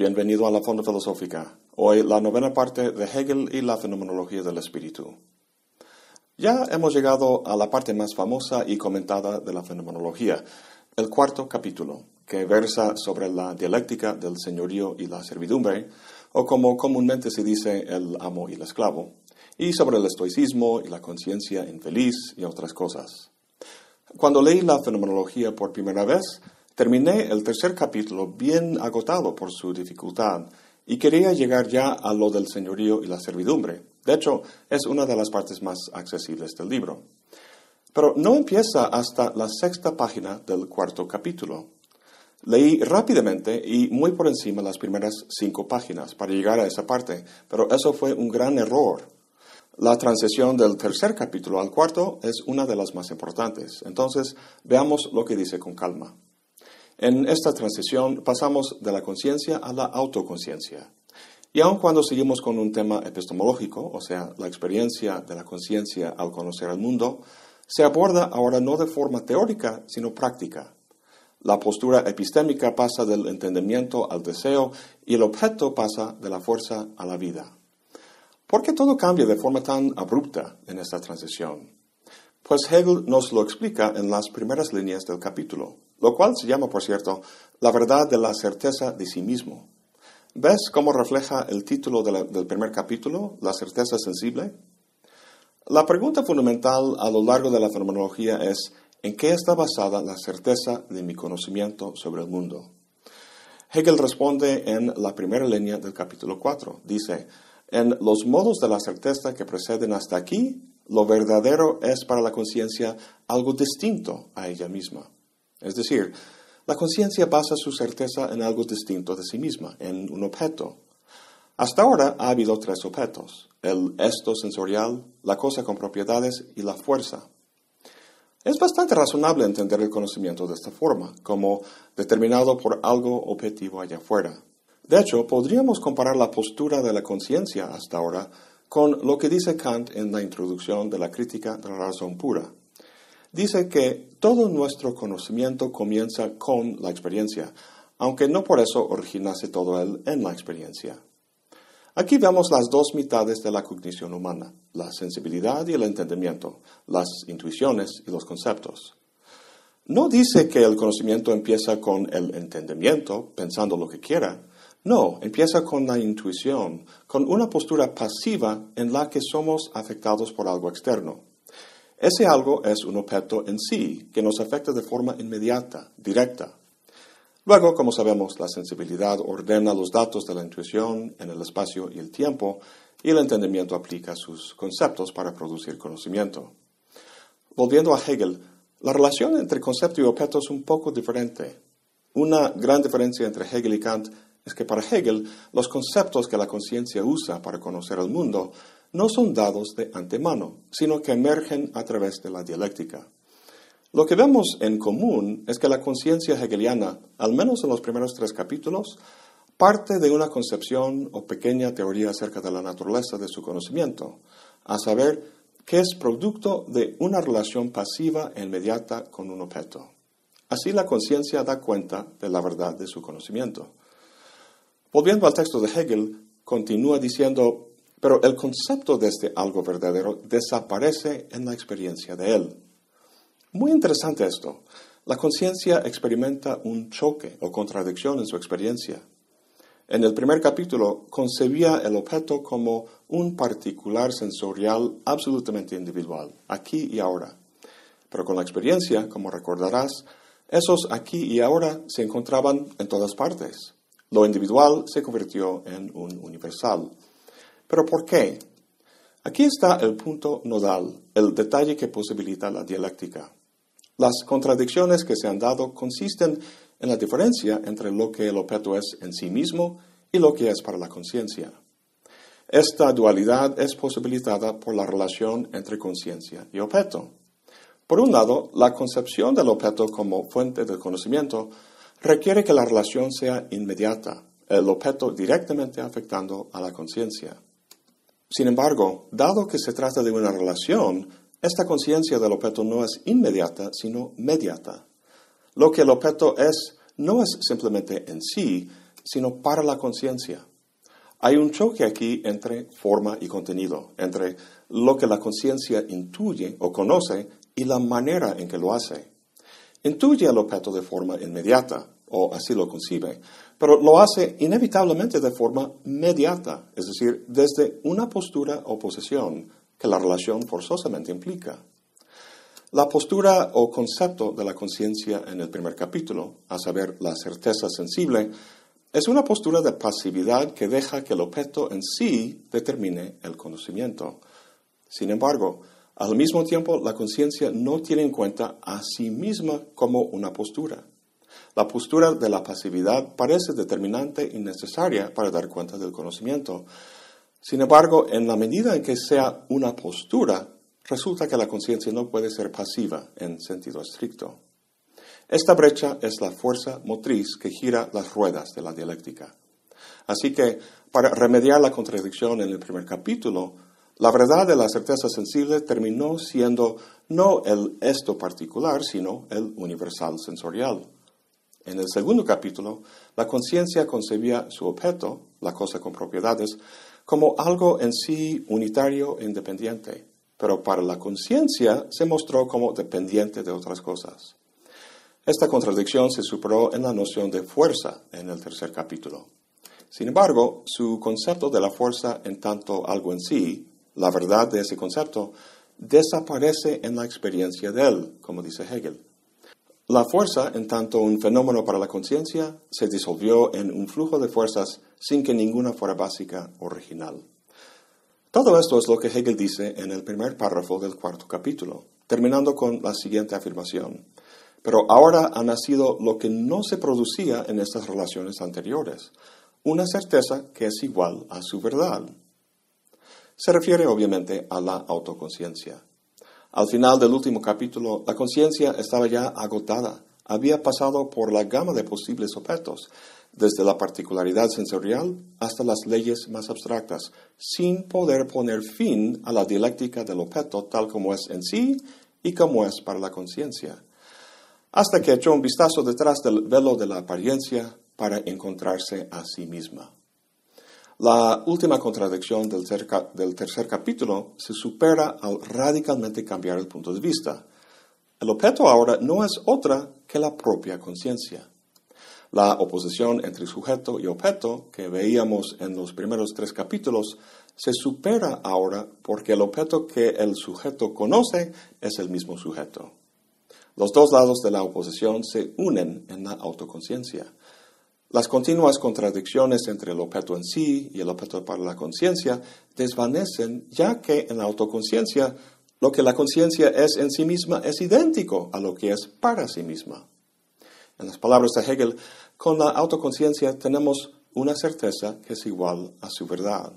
bienvenido a la Fonda Filosófica. Hoy la novena parte de Hegel y la fenomenología del espíritu. Ya hemos llegado a la parte más famosa y comentada de la fenomenología, el cuarto capítulo, que versa sobre la dialéctica del señorío y la servidumbre, o como comúnmente se dice el amo y el esclavo, y sobre el estoicismo y la conciencia infeliz y otras cosas. Cuando leí la fenomenología por primera vez, Terminé el tercer capítulo bien agotado por su dificultad y quería llegar ya a lo del señorío y la servidumbre. De hecho, es una de las partes más accesibles del libro. Pero no empieza hasta la sexta página del cuarto capítulo. Leí rápidamente y muy por encima las primeras cinco páginas para llegar a esa parte, pero eso fue un gran error. La transición del tercer capítulo al cuarto es una de las más importantes. Entonces, veamos lo que dice con calma. En esta transición pasamos de la conciencia a la autoconciencia. Y aun cuando seguimos con un tema epistemológico, o sea, la experiencia de la conciencia al conocer el mundo, se aborda ahora no de forma teórica, sino práctica. La postura epistémica pasa del entendimiento al deseo y el objeto pasa de la fuerza a la vida. ¿Por qué todo cambia de forma tan abrupta en esta transición? Pues Hegel nos lo explica en las primeras líneas del capítulo, lo cual se llama, por cierto, la verdad de la certeza de sí mismo. ¿Ves cómo refleja el título del primer capítulo, la certeza sensible? La pregunta fundamental a lo largo de la fenomenología es, ¿en qué está basada la certeza de mi conocimiento sobre el mundo? Hegel responde en la primera línea del capítulo 4. Dice, en los modos de la certeza que preceden hasta aquí, lo verdadero es para la conciencia algo distinto a ella misma. Es decir, la conciencia basa su certeza en algo distinto de sí misma, en un objeto. Hasta ahora ha habido tres objetos, el esto sensorial, la cosa con propiedades y la fuerza. Es bastante razonable entender el conocimiento de esta forma, como determinado por algo objetivo allá afuera. De hecho, podríamos comparar la postura de la conciencia hasta ahora con lo que dice Kant en la introducción de la crítica de la razón pura. Dice que todo nuestro conocimiento comienza con la experiencia, aunque no por eso originase todo él en la experiencia. Aquí vemos las dos mitades de la cognición humana, la sensibilidad y el entendimiento, las intuiciones y los conceptos. No dice que el conocimiento empieza con el entendimiento, pensando lo que quiera, no, empieza con la intuición, con una postura pasiva en la que somos afectados por algo externo. Ese algo es un objeto en sí, que nos afecta de forma inmediata, directa. Luego, como sabemos, la sensibilidad ordena los datos de la intuición en el espacio y el tiempo, y el entendimiento aplica sus conceptos para producir conocimiento. Volviendo a Hegel, la relación entre concepto y objeto es un poco diferente. Una gran diferencia entre Hegel y Kant es que para Hegel los conceptos que la conciencia usa para conocer el mundo no son dados de antemano, sino que emergen a través de la dialéctica. Lo que vemos en común es que la conciencia hegeliana, al menos en los primeros tres capítulos, parte de una concepción o pequeña teoría acerca de la naturaleza de su conocimiento, a saber, que es producto de una relación pasiva e inmediata con un objeto. Así la conciencia da cuenta de la verdad de su conocimiento. Volviendo al texto de Hegel, continúa diciendo, pero el concepto de este algo verdadero desaparece en la experiencia de él. Muy interesante esto. La conciencia experimenta un choque o contradicción en su experiencia. En el primer capítulo concebía el objeto como un particular sensorial absolutamente individual, aquí y ahora. Pero con la experiencia, como recordarás, esos aquí y ahora se encontraban en todas partes. Lo individual se convirtió en un universal. ¿Pero por qué? Aquí está el punto nodal, el detalle que posibilita la dialéctica. Las contradicciones que se han dado consisten en la diferencia entre lo que el objeto es en sí mismo y lo que es para la conciencia. Esta dualidad es posibilitada por la relación entre conciencia y objeto. Por un lado, la concepción del objeto como fuente del conocimiento requiere que la relación sea inmediata, el objeto directamente afectando a la conciencia. Sin embargo, dado que se trata de una relación, esta conciencia del objeto no es inmediata, sino mediata. Lo que el objeto es no es simplemente en sí, sino para la conciencia. Hay un choque aquí entre forma y contenido, entre lo que la conciencia intuye o conoce y la manera en que lo hace. Intuye el objeto de forma inmediata, o así lo concibe, pero lo hace inevitablemente de forma mediata, es decir, desde una postura o posición que la relación forzosamente implica. La postura o concepto de la conciencia en el primer capítulo, a saber, la certeza sensible, es una postura de pasividad que deja que el objeto en sí determine el conocimiento. Sin embargo, al mismo tiempo, la conciencia no tiene en cuenta a sí misma como una postura. La postura de la pasividad parece determinante y necesaria para dar cuenta del conocimiento. Sin embargo, en la medida en que sea una postura, resulta que la conciencia no puede ser pasiva en sentido estricto. Esta brecha es la fuerza motriz que gira las ruedas de la dialéctica. Así que, para remediar la contradicción en el primer capítulo, la verdad de la certeza sensible terminó siendo no el esto particular, sino el universal sensorial. En el segundo capítulo, la conciencia concebía su objeto, la cosa con propiedades, como algo en sí unitario e independiente, pero para la conciencia se mostró como dependiente de otras cosas. Esta contradicción se superó en la noción de fuerza en el tercer capítulo. Sin embargo, su concepto de la fuerza en tanto algo en sí, la verdad de ese concepto, desaparece en la experiencia de él, como dice Hegel. La fuerza, en tanto un fenómeno para la conciencia, se disolvió en un flujo de fuerzas sin que ninguna fuera básica original. Todo esto es lo que Hegel dice en el primer párrafo del cuarto capítulo, terminando con la siguiente afirmación. Pero ahora ha nacido lo que no se producía en estas relaciones anteriores, una certeza que es igual a su verdad. Se refiere obviamente a la autoconciencia. Al final del último capítulo, la conciencia estaba ya agotada, había pasado por la gama de posibles objetos, desde la particularidad sensorial hasta las leyes más abstractas, sin poder poner fin a la dialéctica del objeto tal como es en sí y como es para la conciencia hasta que echó un vistazo detrás del velo de la apariencia para encontrarse a sí misma. La última contradicción del, tercer capítulo se supera al radicalmente cambiar el punto de vista. El objeto ahora no es otra que la propia conciencia. La oposición entre sujeto y objeto que veíamos en los primeros tres capítulos se supera ahora porque el objeto que el sujeto conoce es el mismo sujeto. Los dos lados de la oposición se unen en la autoconciencia. Las continuas contradicciones entre el objeto en sí y el objeto para la conciencia desvanecen ya que en la autoconciencia lo que la conciencia es en sí misma es idéntico a lo que es para sí misma. En las palabras de Hegel, con la autoconciencia tenemos una certeza que es igual a su verdad.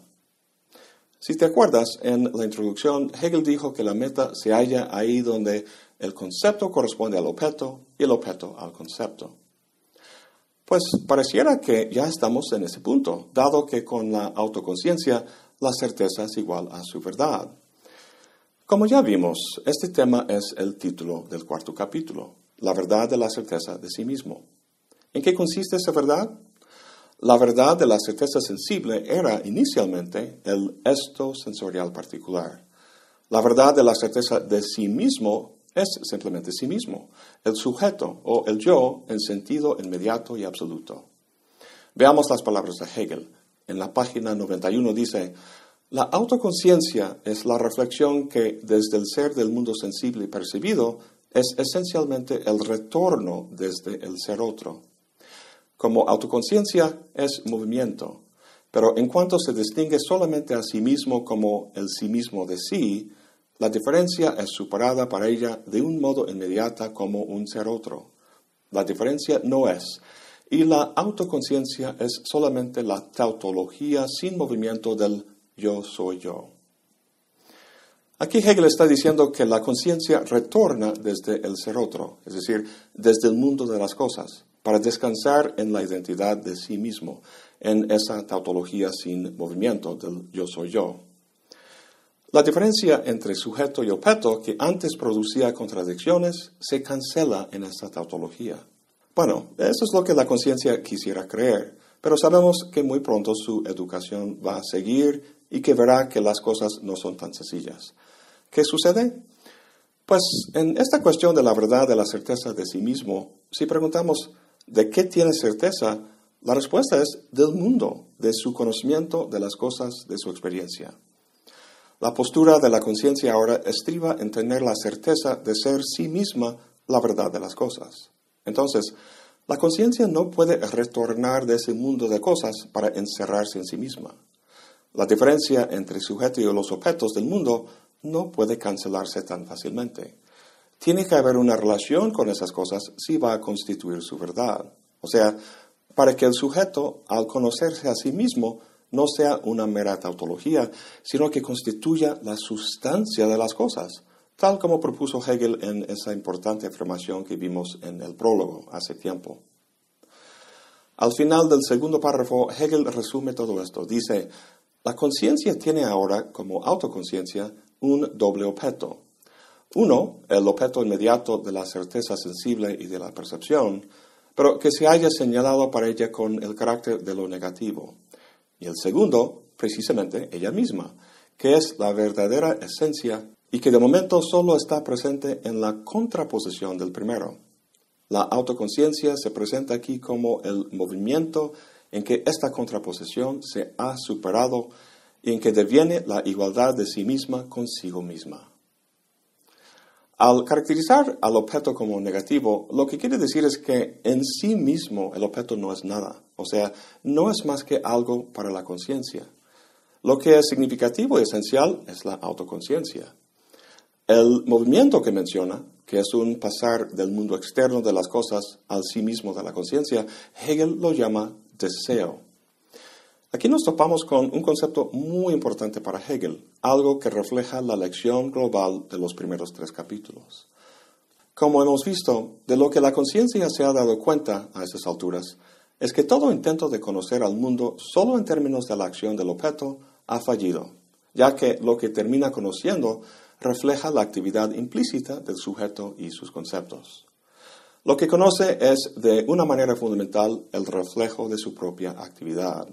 Si te acuerdas, en la introducción, Hegel dijo que la meta se halla ahí donde el concepto corresponde al objeto y el objeto al concepto. Pues pareciera que ya estamos en ese punto, dado que con la autoconciencia la certeza es igual a su verdad. Como ya vimos, este tema es el título del cuarto capítulo, la verdad de la certeza de sí mismo. ¿En qué consiste esa verdad? La verdad de la certeza sensible era inicialmente el esto sensorial particular. La verdad de la certeza de sí mismo es simplemente sí mismo, el sujeto o el yo en sentido inmediato y absoluto. Veamos las palabras de Hegel. En la página 91 dice, la autoconciencia es la reflexión que desde el ser del mundo sensible y percibido es esencialmente el retorno desde el ser otro. Como autoconciencia es movimiento, pero en cuanto se distingue solamente a sí mismo como el sí mismo de sí, la diferencia es superada para ella de un modo inmediata como un ser otro. La diferencia no es, y la autoconciencia es solamente la tautología sin movimiento del yo soy yo. Aquí Hegel está diciendo que la conciencia retorna desde el ser otro, es decir, desde el mundo de las cosas, para descansar en la identidad de sí mismo, en esa tautología sin movimiento del yo soy yo. La diferencia entre sujeto y objeto que antes producía contradicciones se cancela en esta tautología. Bueno, eso es lo que la conciencia quisiera creer, pero sabemos que muy pronto su educación va a seguir y que verá que las cosas no son tan sencillas. ¿Qué sucede? Pues en esta cuestión de la verdad, de la certeza de sí mismo, si preguntamos ¿de qué tiene certeza? La respuesta es del mundo, de su conocimiento de las cosas, de su experiencia. La postura de la conciencia ahora estriba en tener la certeza de ser sí misma la verdad de las cosas. Entonces, la conciencia no puede retornar de ese mundo de cosas para encerrarse en sí misma. La diferencia entre sujeto y los objetos del mundo no puede cancelarse tan fácilmente. Tiene que haber una relación con esas cosas si va a constituir su verdad. O sea, para que el sujeto, al conocerse a sí mismo, no sea una mera tautología, sino que constituya la sustancia de las cosas, tal como propuso Hegel en esa importante afirmación que vimos en el prólogo hace tiempo. Al final del segundo párrafo, Hegel resume todo esto. Dice, la conciencia tiene ahora como autoconciencia un doble objeto. Uno, el objeto inmediato de la certeza sensible y de la percepción, pero que se haya señalado para ella con el carácter de lo negativo. Y el segundo, precisamente ella misma, que es la verdadera esencia y que de momento solo está presente en la contraposición del primero. La autoconciencia se presenta aquí como el movimiento en que esta contraposición se ha superado y en que deviene la igualdad de sí misma consigo misma. Al caracterizar al objeto como negativo, lo que quiere decir es que en sí mismo el objeto no es nada, o sea, no es más que algo para la conciencia. Lo que es significativo y esencial es la autoconciencia. El movimiento que menciona, que es un pasar del mundo externo de las cosas al sí mismo de la conciencia, Hegel lo llama deseo. Aquí nos topamos con un concepto muy importante para Hegel, algo que refleja la lección global de los primeros tres capítulos. Como hemos visto, de lo que la conciencia se ha dado cuenta a esas alturas es que todo intento de conocer al mundo solo en términos de la acción del objeto ha fallido, ya que lo que termina conociendo refleja la actividad implícita del sujeto y sus conceptos. Lo que conoce es de una manera fundamental el reflejo de su propia actividad.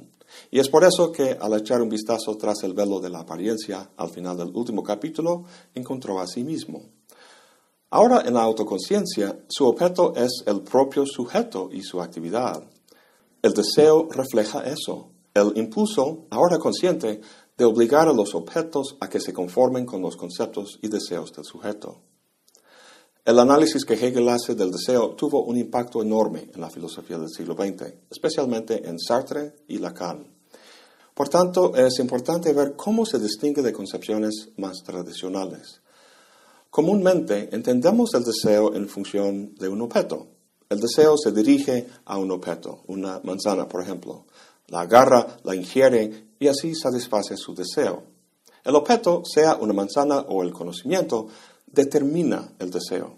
Y es por eso que al echar un vistazo tras el velo de la apariencia al final del último capítulo, encontró a sí mismo. Ahora en la autoconciencia, su objeto es el propio sujeto y su actividad. El deseo refleja eso. El impulso, ahora consciente, de obligar a los objetos a que se conformen con los conceptos y deseos del sujeto. El análisis que Hegel hace del deseo tuvo un impacto enorme en la filosofía del siglo XX, especialmente en Sartre y Lacan. Por tanto, es importante ver cómo se distingue de concepciones más tradicionales. Comúnmente entendemos el deseo en función de un objeto. El deseo se dirige a un objeto, una manzana, por ejemplo. La agarra, la ingiere y así satisface su deseo. El objeto, sea una manzana o el conocimiento, determina el deseo.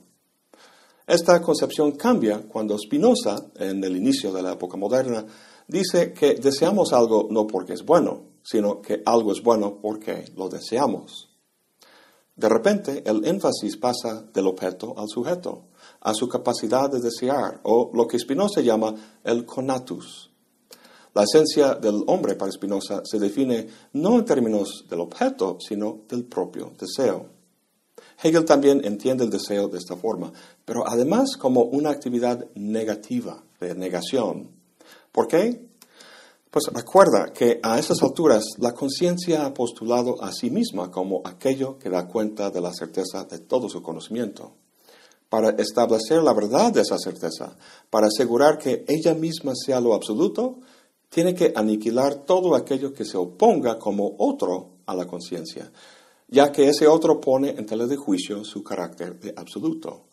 Esta concepción cambia cuando Spinoza, en el inicio de la época moderna, dice que deseamos algo no porque es bueno, sino que algo es bueno porque lo deseamos. De repente, el énfasis pasa del objeto al sujeto, a su capacidad de desear, o lo que Spinoza llama el conatus. La esencia del hombre para Spinoza se define no en términos del objeto, sino del propio deseo. Hegel también entiende el deseo de esta forma, pero además como una actividad negativa, de negación. ¿Por qué? Pues recuerda que a esas alturas la conciencia ha postulado a sí misma como aquello que da cuenta de la certeza de todo su conocimiento. Para establecer la verdad de esa certeza, para asegurar que ella misma sea lo absoluto, tiene que aniquilar todo aquello que se oponga como otro a la conciencia, ya que ese otro pone en tela de juicio su carácter de absoluto.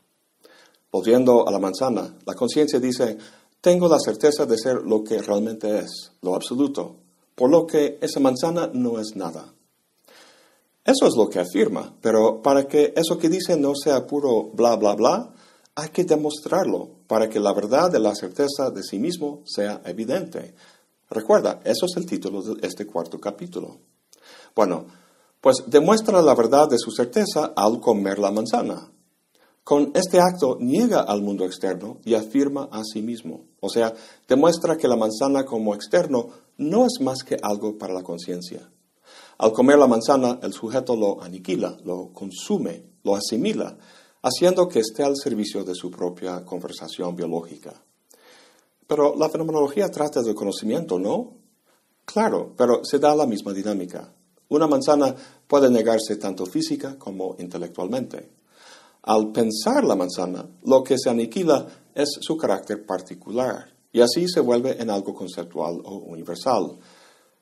Volviendo a la manzana, la conciencia dice, tengo la certeza de ser lo que realmente es, lo absoluto, por lo que esa manzana no es nada. Eso es lo que afirma, pero para que eso que dice no sea puro bla bla bla, hay que demostrarlo para que la verdad de la certeza de sí mismo sea evidente. Recuerda, eso es el título de este cuarto capítulo. Bueno, pues demuestra la verdad de su certeza al comer la manzana. Con este acto niega al mundo externo y afirma a sí mismo. O sea, demuestra que la manzana como externo no es más que algo para la conciencia. Al comer la manzana, el sujeto lo aniquila, lo consume, lo asimila, haciendo que esté al servicio de su propia conversación biológica. Pero la fenomenología trata del conocimiento, ¿no? Claro, pero se da la misma dinámica. Una manzana puede negarse tanto física como intelectualmente. Al pensar la manzana, lo que se aniquila es su carácter particular, y así se vuelve en algo conceptual o universal.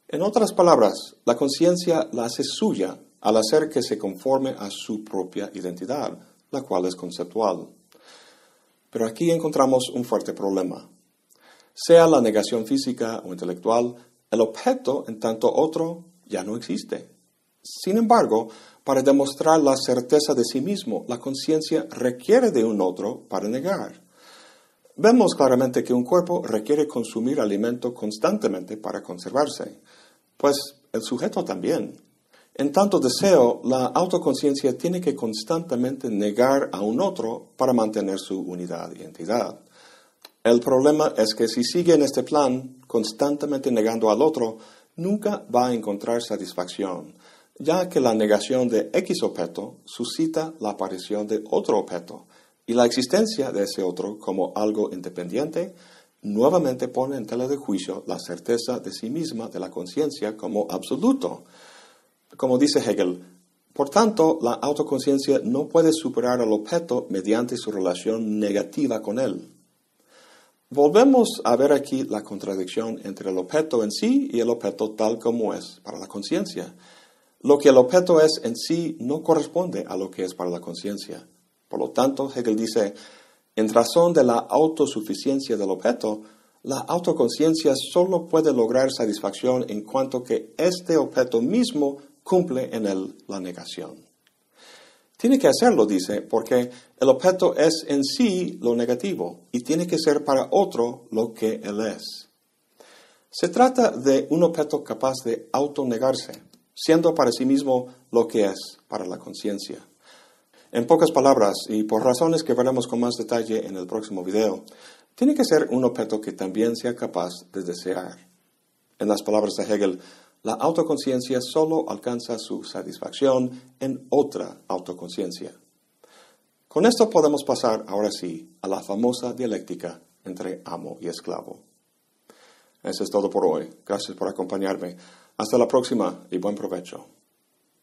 En otras palabras, la conciencia la hace suya al hacer que se conforme a su propia identidad, la cual es conceptual. Pero aquí encontramos un fuerte problema. Sea la negación física o intelectual, el objeto, en tanto otro, ya no existe. Sin embargo, para demostrar la certeza de sí mismo, la conciencia requiere de un otro para negar. Vemos claramente que un cuerpo requiere consumir alimento constantemente para conservarse, pues el sujeto también. En tanto deseo, la autoconciencia tiene que constantemente negar a un otro para mantener su unidad y entidad. El problema es que si sigue en este plan, constantemente negando al otro, nunca va a encontrar satisfacción, ya que la negación de X objeto suscita la aparición de otro objeto, y la existencia de ese otro como algo independiente nuevamente pone en tela de juicio la certeza de sí misma de la conciencia como absoluto. Como dice Hegel, por tanto, la autoconciencia no puede superar al objeto mediante su relación negativa con él. Volvemos a ver aquí la contradicción entre el objeto en sí y el objeto tal como es para la conciencia. Lo que el objeto es en sí no corresponde a lo que es para la conciencia. Por lo tanto, Hegel dice, en razón de la autosuficiencia del objeto, la autoconciencia solo puede lograr satisfacción en cuanto que este objeto mismo cumple en él la negación. Tiene que hacerlo, dice, porque el objeto es en sí lo negativo y tiene que ser para otro lo que él es. Se trata de un objeto capaz de autonegarse, siendo para sí mismo lo que es para la conciencia. En pocas palabras, y por razones que veremos con más detalle en el próximo video, tiene que ser un objeto que también sea capaz de desear. En las palabras de Hegel, la autoconciencia solo alcanza su satisfacción en otra autoconciencia. Con esto podemos pasar ahora sí a la famosa dialéctica entre amo y esclavo. Eso es todo por hoy. Gracias por acompañarme. Hasta la próxima y buen provecho.